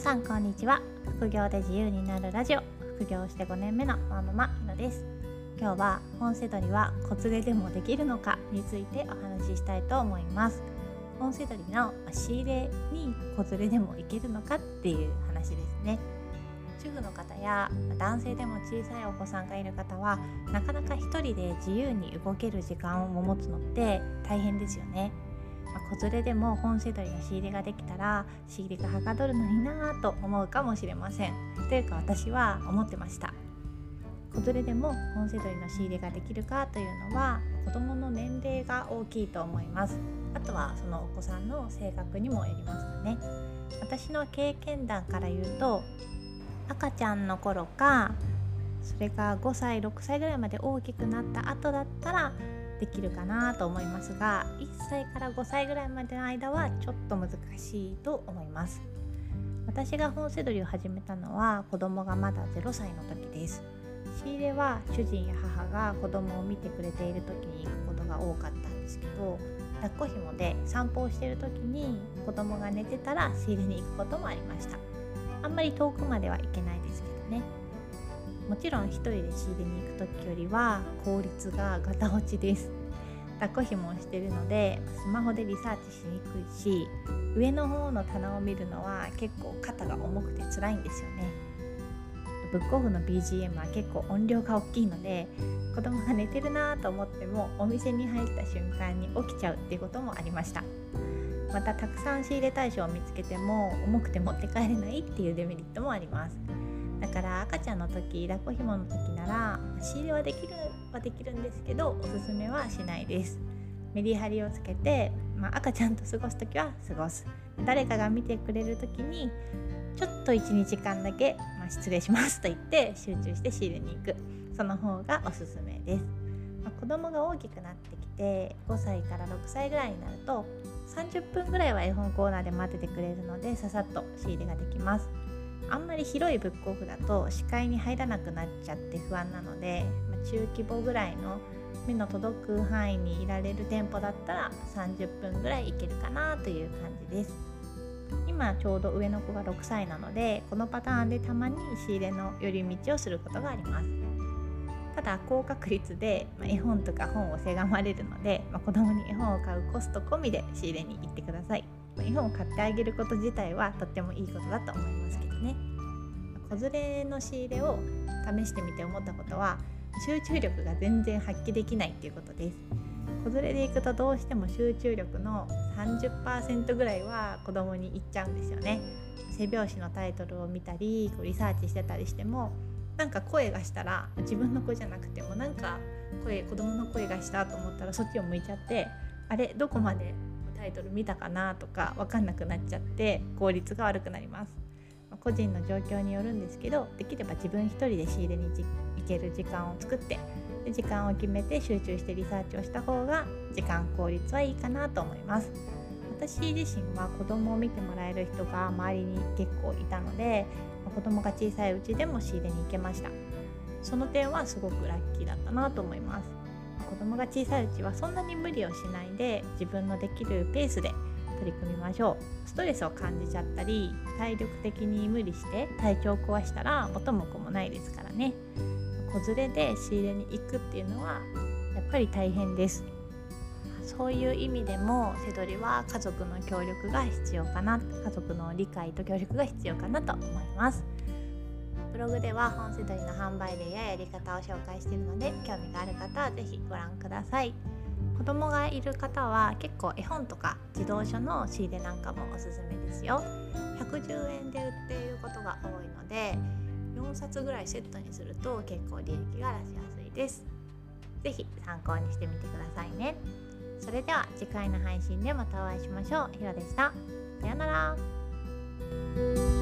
さんこんにちは。副業で自由になるラジオ。副業して5年目のワンママひのです。今日は本セドリは子連れでもできるのかについてお話ししたいと思います。本セドリの仕入れに子連れでもいけるのかっていう話ですね。主婦の方や男性でも小さいお子さんがいる方はなかなか一人で自由に動ける時間を持つのって大変ですよね。まあ、子連れでも本セドリの仕入れができたら仕入れがはかどるのになぁと思うかもしれません。というか私は思ってました。子連れでも本セドリの仕入れができるかというのは子どもの年齢が大きいと思います。あとはそのお子さんの性格にもよりますかね。私の経験談から言うと赤ちゃんの頃かそれが5歳6歳ぐらいまで大きくなった後だったらできるかなと思いますが1歳から5歳ぐらいまでの間はちょっと難しいと思います。私が本セドリを始めたのは子供がまだ0歳の時です。仕入れは主人や母が子供を見てくれている時に行くことが多かったんですけど抱っこ紐で散歩をしている時に子供が寝てたら仕入れに行くこともありました。あんまり遠くまでは行けないですけどね。もちろん1人で仕入れに行く時よりは効率がガタ落ちです。抱っこ紐をしてるのでスマホでリサーチしにくいし上の方の棚を見るのは結構肩が重くて辛いんですよね。ブックオフの BGM は結構音量が大きいので子供が寝てるなと思ってもお店に入った瞬間に起きちゃうっていうこともありました。またたくさん仕入れ対象を見つけても重くて持って帰れないっていうデメリットもあります。だから赤ちゃんの時抱っこひもの時なら仕入れはできるはできるんですけどおすすめはしないです。メリハリをつけて、まあ、赤ちゃんと過ごす時は過ごす。誰かが見てくれる時にちょっと12時間だけ、まあ、失礼しますと言って集中して仕入れに行く。その方がおすすめです、まあ、子供が大きくなってきて5歳から6歳ぐらいになると30分ぐらいは絵本コーナーで待っててくれるのでささっと仕入れができます。あんまり広いブックオフだと視界に入らなくなっちゃって不安なので、まあ、中規模ぐらいの目の届く範囲にいられる店舗だったら30分ぐらい行けるかなという感じです。今ちょうど上の子が6歳なのでこのパターンでたまに仕入れの寄り道をすることがあります。ただ高確率で、ま絵本とか本をせがまれるので、まあ、子供に絵本を買うコスト込みで仕入れに行ってください。絵本を買ってあげること自体はとってもいいことだと思いますけどね。子連れの仕入れを試してみて思ったことは集中力が全然発揮できないっていうことです。子連れで行くとどうしても集中力の30%ぐらいは子供に行っちゃうんですよね。背表紙のタイトルを見たりリサーチしてたりしてもなんか声がしたら自分の子じゃなくてもなんか声子供の声がしたと思ったらそっちを向いちゃってあれどこまでタイトル見たかなとか分かんなくなっちゃって効率が悪くなります。個人の状況によるんですけどできれば自分一人で仕入れに行ける時間を作ってで時間を決めて集中してリサーチをした方が時間効率はいいかなと思います。私自身は子供を見てもらえる人が周りに結構いたので子供が小さいうちでも仕入れに行けました。その点はすごくラッキーだったなと思います。子供が小さいうちはそんなに無理をしないで自分のできるペースで取り組みましょう。ストレスを感じちゃったり体力的に無理して体調を壊したら元も子もないですからね。子連れで仕入れに行くっていうのはやっぱり大変です。そういう意味でもセドリは家族の協力が必要かな家族の理解と協力が必要かなと思います。ログでは本セドリの販売例ややり方を紹介しているので興味がある方は是非ご覧ください。子供がいる方は結構絵本とか児童書の仕入れなんかもおすすめですよ。110円で売っていることが多いので4冊ぐらいセットにすると結構利益が出しやすいです。是非参考にしてみてくださいね。それでは次回の配信でまたお会いしましょう。ひろでした。さようなら。